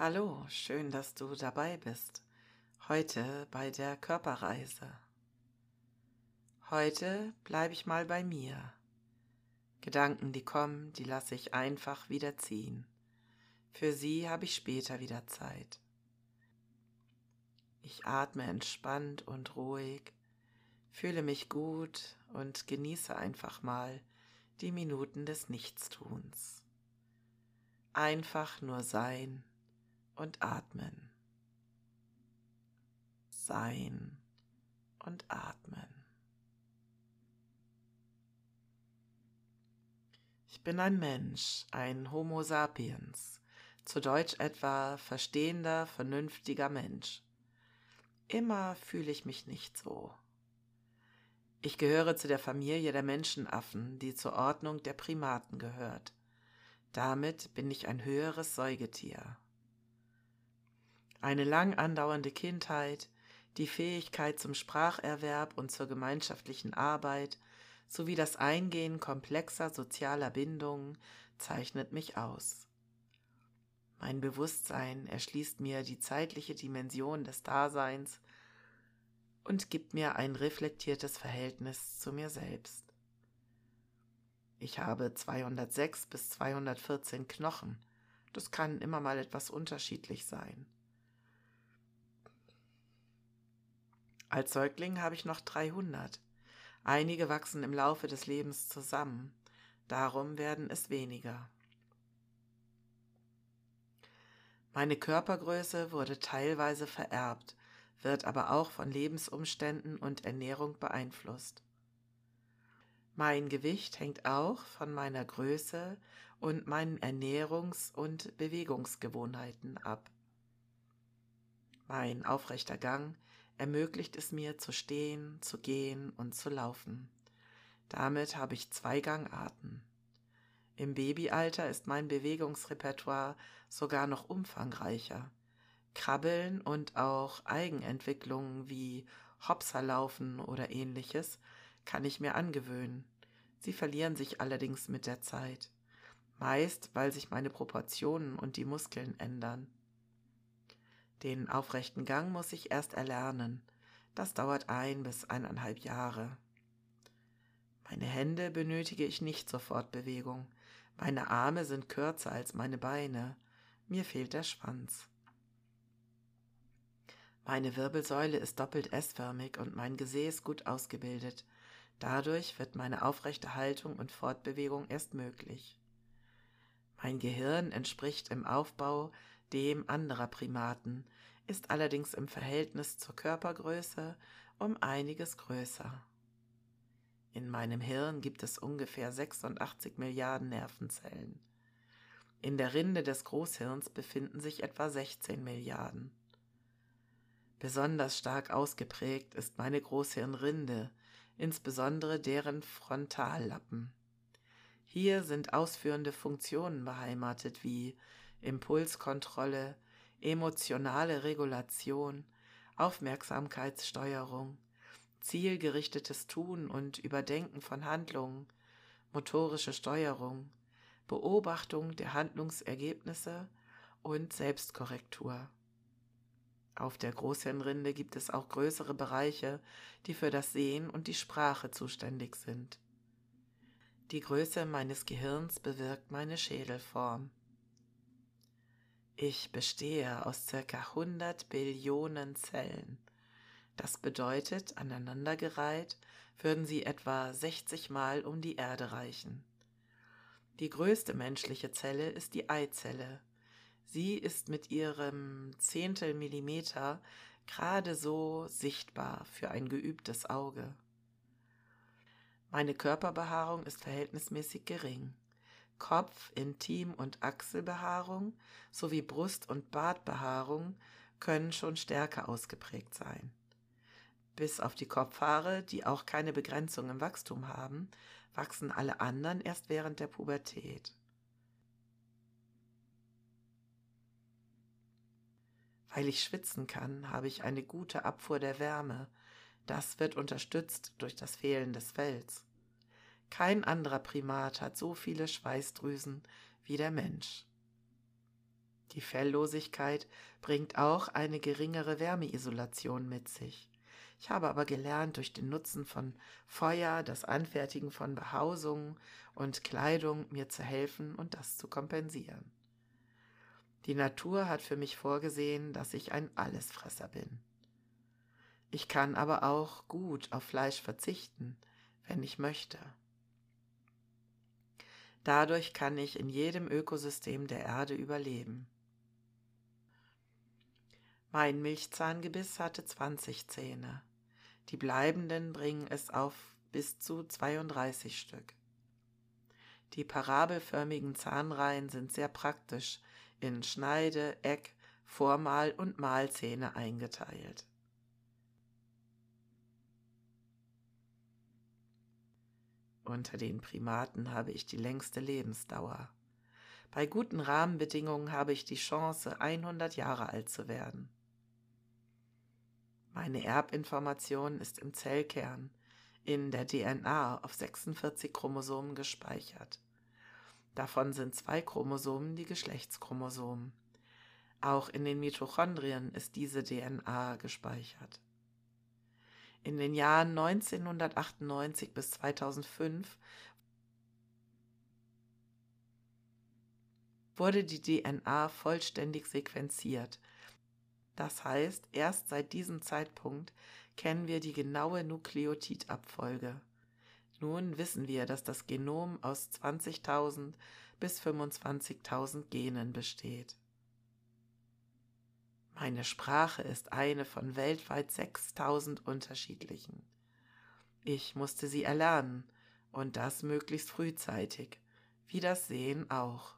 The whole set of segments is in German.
Hallo, schön, dass du dabei bist. Heute bei der Körperreise. Heute bleibe ich mal bei mir. Gedanken, die kommen, die lasse ich einfach wieder ziehen. Für sie habe ich später wieder Zeit. Ich atme entspannt und ruhig, fühle mich gut und genieße einfach mal die Minuten des Nichtstuns. Einfach nur sein und atmen. Sein und atmen. Ich bin ein Mensch, ein Homo sapiens, zu Deutsch etwa verstehender, vernünftiger Mensch. Immer fühle ich mich nicht so. Ich gehöre zu der Familie der Menschenaffen, die zur Ordnung der Primaten gehört. Damit bin ich ein höheres Säugetier. Eine lang andauernde Kindheit, die Fähigkeit zum Spracherwerb und zur gemeinschaftlichen Arbeit sowie das Eingehen komplexer sozialer Bindungen zeichnet mich aus. Mein Bewusstsein erschließt mir die zeitliche Dimension des Daseins und gibt mir ein reflektiertes Verhältnis zu mir selbst. Ich habe 206 bis 214 Knochen. Das kann immer mal etwas unterschiedlich sein. Als Säugling habe ich noch 300. Einige wachsen im Laufe des Lebens zusammen, darum werden es weniger. Meine Körpergröße wurde teilweise vererbt, wird aber auch von Lebensumständen und Ernährung beeinflusst. Mein Gewicht hängt auch von meiner Größe und meinen Ernährungs- und Bewegungsgewohnheiten ab. Mein aufrechter Gang ermöglicht es mir zu stehen, zu gehen und zu laufen. Damit habe ich zwei Gangarten. Im Babyalter ist mein Bewegungsrepertoire sogar noch umfangreicher. Krabbeln und auch Eigenentwicklungen wie Hopserlaufen oder ähnliches kann ich mir angewöhnen. Sie verlieren sich allerdings mit der Zeit. Meist, weil sich meine Proportionen und die Muskeln ändern. Den aufrechten Gang muss ich erst erlernen. Das dauert ein bis eineinhalb Jahre. Meine Hände benötige ich nicht zur Fortbewegung. Meine Arme sind kürzer als meine Beine. Mir fehlt der Schwanz. Meine Wirbelsäule ist doppelt S-förmig und mein Gesäß gut ausgebildet. Dadurch wird meine aufrechte Haltung und Fortbewegung erst möglich. Mein Gehirn entspricht im Aufbau dem anderer Primaten, ist allerdings im Verhältnis zur Körpergröße um einiges größer. In meinem Hirn gibt es ungefähr 86 Milliarden Nervenzellen. In der Rinde des Großhirns befinden sich etwa 16 Milliarden. Besonders stark ausgeprägt ist meine Großhirnrinde, insbesondere deren Frontallappen. Hier sind ausführende Funktionen beheimatet wie Impulskontrolle, emotionale Regulation, Aufmerksamkeitssteuerung, zielgerichtetes Tun und Überdenken von Handlungen, motorische Steuerung, Beobachtung der Handlungsergebnisse und Selbstkorrektur. Auf der Großhirnrinde gibt es auch größere Bereiche, die für das Sehen und die Sprache zuständig sind. Die Größe meines Gehirns bewirkt meine Schädelform. Ich bestehe aus circa 100 Billionen Zellen. Das bedeutet, aneinandergereiht würden sie etwa 60 Mal um die Erde reichen. Die größte menschliche Zelle ist die Eizelle. Sie ist mit ihrem Zehntel Millimeter gerade so sichtbar für ein geübtes Auge. Meine Körperbehaarung ist verhältnismäßig gering. Kopf-, Intim- und Achselbehaarung sowie Brust- und Bartbehaarung können schon stärker ausgeprägt sein. Bis auf die Kopfhaare, die auch keine Begrenzung im Wachstum haben, wachsen alle anderen erst während der Pubertät. Weil ich schwitzen kann, habe ich eine gute Abfuhr der Wärme. Das wird unterstützt durch das Fehlen des Fells. Kein anderer Primat hat so viele Schweißdrüsen wie der Mensch. Die Felllosigkeit bringt auch eine geringere Wärmeisolation mit sich. Ich habe aber gelernt, durch den Nutzen von Feuer, das Anfertigen von Behausungen und Kleidung mir zu helfen und das zu kompensieren. Die Natur hat für mich vorgesehen, dass ich ein Allesfresser bin. Ich kann aber auch gut auf Fleisch verzichten, wenn ich möchte. Dadurch kann ich in jedem Ökosystem der Erde überleben. Mein Milchzahngebiss hatte 20 Zähne. Die bleibenden bringen es auf bis zu 32 Stück. Die parabelförmigen Zahnreihen sind sehr praktisch in Schneide-, Eck-, Vormal- und Mahlzähne eingeteilt. Unter den Primaten habe ich die längste Lebensdauer. Bei guten Rahmenbedingungen habe ich die Chance, 100 Jahre alt zu werden. Meine Erbinformation ist im Zellkern, in der DNA auf 46 Chromosomen gespeichert. Davon sind zwei Chromosomen die Geschlechtschromosomen. Auch in den Mitochondrien ist diese DNA gespeichert. In den Jahren 1998 bis 2005 wurde die DNA vollständig sequenziert das heißt, erst seit diesem Zeitpunkt kennen wir die genaue Nukleotidabfolge. Nun wissen wir, dass das Genom aus 20.000 bis 25.000 Genen besteht. Meine Sprache ist eine von weltweit 6000 unterschiedlichen. Ich musste sie erlernen und das möglichst frühzeitig, wie das Sehen auch.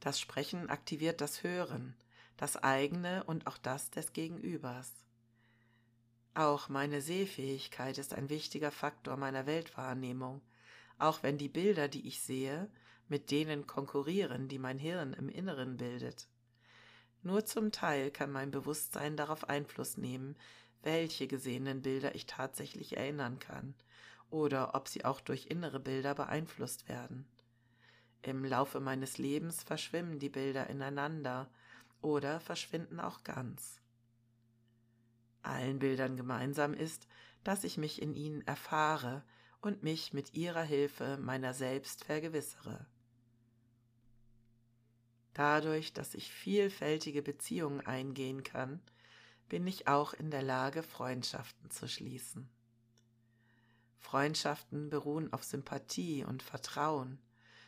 Das Sprechen aktiviert das Hören, das eigene und auch das des Gegenübers. Auch meine Sehfähigkeit ist ein wichtiger Faktor meiner Weltwahrnehmung, auch wenn die Bilder, die ich sehe, mit denen konkurrieren, die mein Hirn im Inneren bildet. Nur zum Teil kann mein Bewusstsein darauf Einfluss nehmen, welche gesehenen Bilder ich tatsächlich erinnern kann, oder ob sie auch durch innere Bilder beeinflusst werden. Im Laufe meines Lebens verschwimmen die Bilder ineinander oder verschwinden auch ganz. Allen Bildern gemeinsam ist, dass ich mich in ihnen erfahre und mich mit ihrer Hilfe meiner selbst vergewissere. Dadurch, dass ich vielfältige Beziehungen eingehen kann, bin ich auch in der Lage, Freundschaften zu schließen. Freundschaften beruhen auf Sympathie und Vertrauen,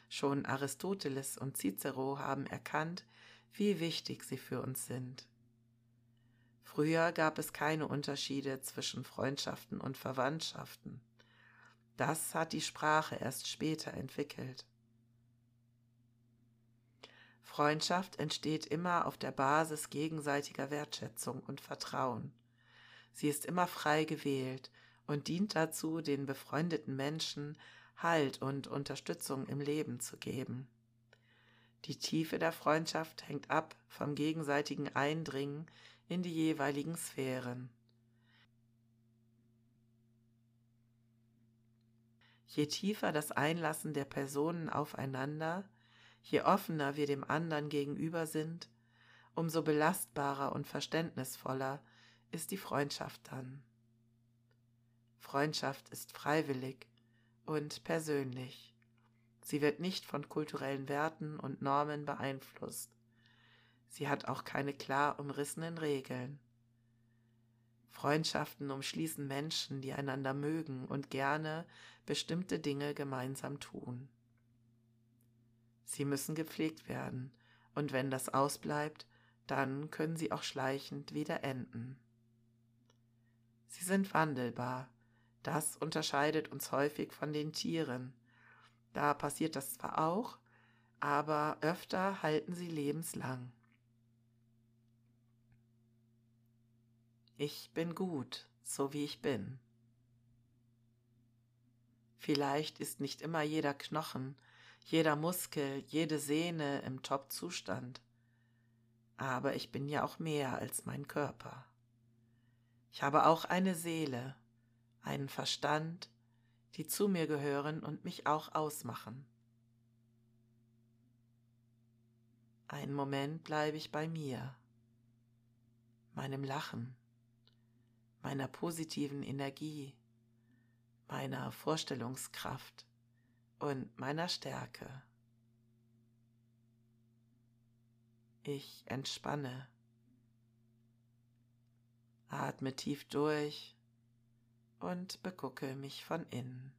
Schon Aristoteles und Cicero haben erkannt, wie wichtig sie für uns sind. Früher gab es keine Unterschiede zwischen Freundschaften und Verwandtschaften. Das hat die Sprache erst später entwickelt. Freundschaft entsteht immer auf der Basis gegenseitiger Wertschätzung und Vertrauen. Sie ist immer frei gewählt und dient dazu, den befreundeten Menschen Halt und Unterstützung im Leben zu geben. Die Tiefe der Freundschaft hängt ab vom gegenseitigen Eindringen in die jeweiligen Sphären. Je tiefer das Einlassen der Personen aufeinander, je offener wir dem anderen gegenüber sind, umso belastbarer und verständnisvoller ist die Freundschaft dann. Freundschaft ist freiwillig und persönlich. Sie wird nicht von kulturellen Werten und Normen beeinflusst. Sie hat auch keine klar umrissenen Regeln. Freundschaften umschließen Menschen, die einander mögen und gerne bestimmte Dinge gemeinsam tun. Sie müssen gepflegt werden, und wenn das ausbleibt, dann können sie auch schleichend wieder enden. Sie sind wandelbar, das unterscheidet uns häufig von den Tieren. Da passiert das zwar auch, aber öfter halten sie lebenslang. Ich bin gut, so wie ich bin. Vielleicht ist nicht immer jeder Knochen, jeder Muskel, jede Sehne im Top-Zustand, aber ich bin ja auch mehr als mein Körper. Ich habe auch eine Seele einen Verstand, die zu mir gehören und mich auch ausmachen. Einen Moment bleibe ich bei mir, meinem Lachen, meiner positiven Energie, meiner Vorstellungskraft und meiner Stärke. Ich entspanne. Atme tief durch und begucke mich von innen.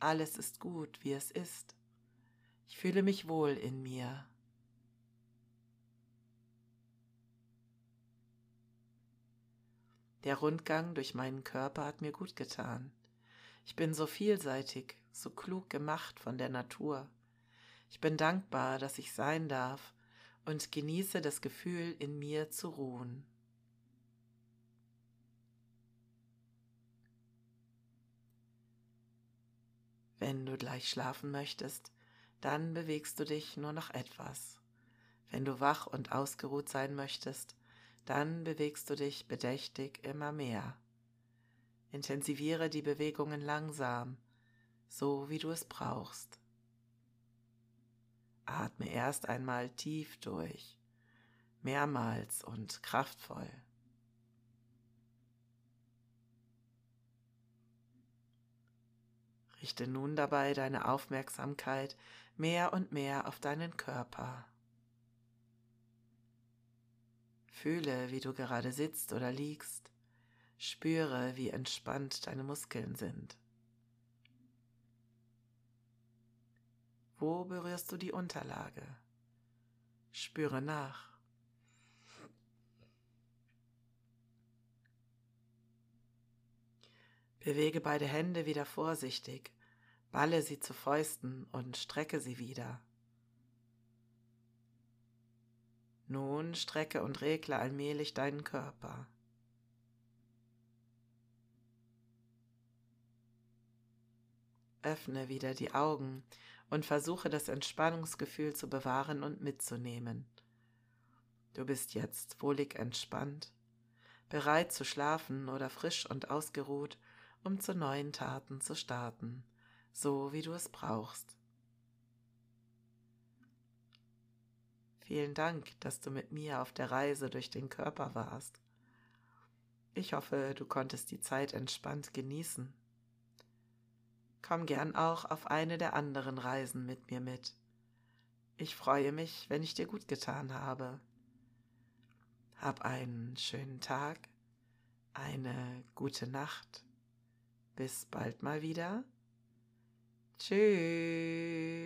Alles ist gut, wie es ist. Ich fühle mich wohl in mir. Der Rundgang durch meinen Körper hat mir gut getan. Ich bin so vielseitig, so klug gemacht von der Natur. Ich bin dankbar, dass ich sein darf und genieße das Gefühl, in mir zu ruhen. Wenn du gleich schlafen möchtest, dann bewegst du dich nur noch etwas. Wenn du wach und ausgeruht sein möchtest, dann bewegst du dich bedächtig immer mehr. Intensiviere die Bewegungen langsam, so wie du es brauchst. Atme erst einmal tief durch, mehrmals und kraftvoll. Richte nun dabei deine Aufmerksamkeit mehr und mehr auf deinen Körper. Fühle, wie du gerade sitzt oder liegst. Spüre, wie entspannt deine Muskeln sind. Wo berührst du die Unterlage? Spüre nach. Bewege beide Hände wieder vorsichtig, balle sie zu Fäusten und strecke sie wieder. Nun strecke und regle allmählich deinen Körper. Öffne wieder die Augen und versuche das Entspannungsgefühl zu bewahren und mitzunehmen. Du bist jetzt wohlig entspannt, bereit zu schlafen oder frisch und ausgeruht, um zu neuen Taten zu starten, so wie du es brauchst. Vielen Dank, dass du mit mir auf der Reise durch den Körper warst. Ich hoffe, du konntest die Zeit entspannt genießen. Komm gern auch auf eine der anderen Reisen mit mir mit. Ich freue mich, wenn ich dir gut getan habe. Hab einen schönen Tag, eine gute Nacht. Bis bald mal wieder. Tschüss.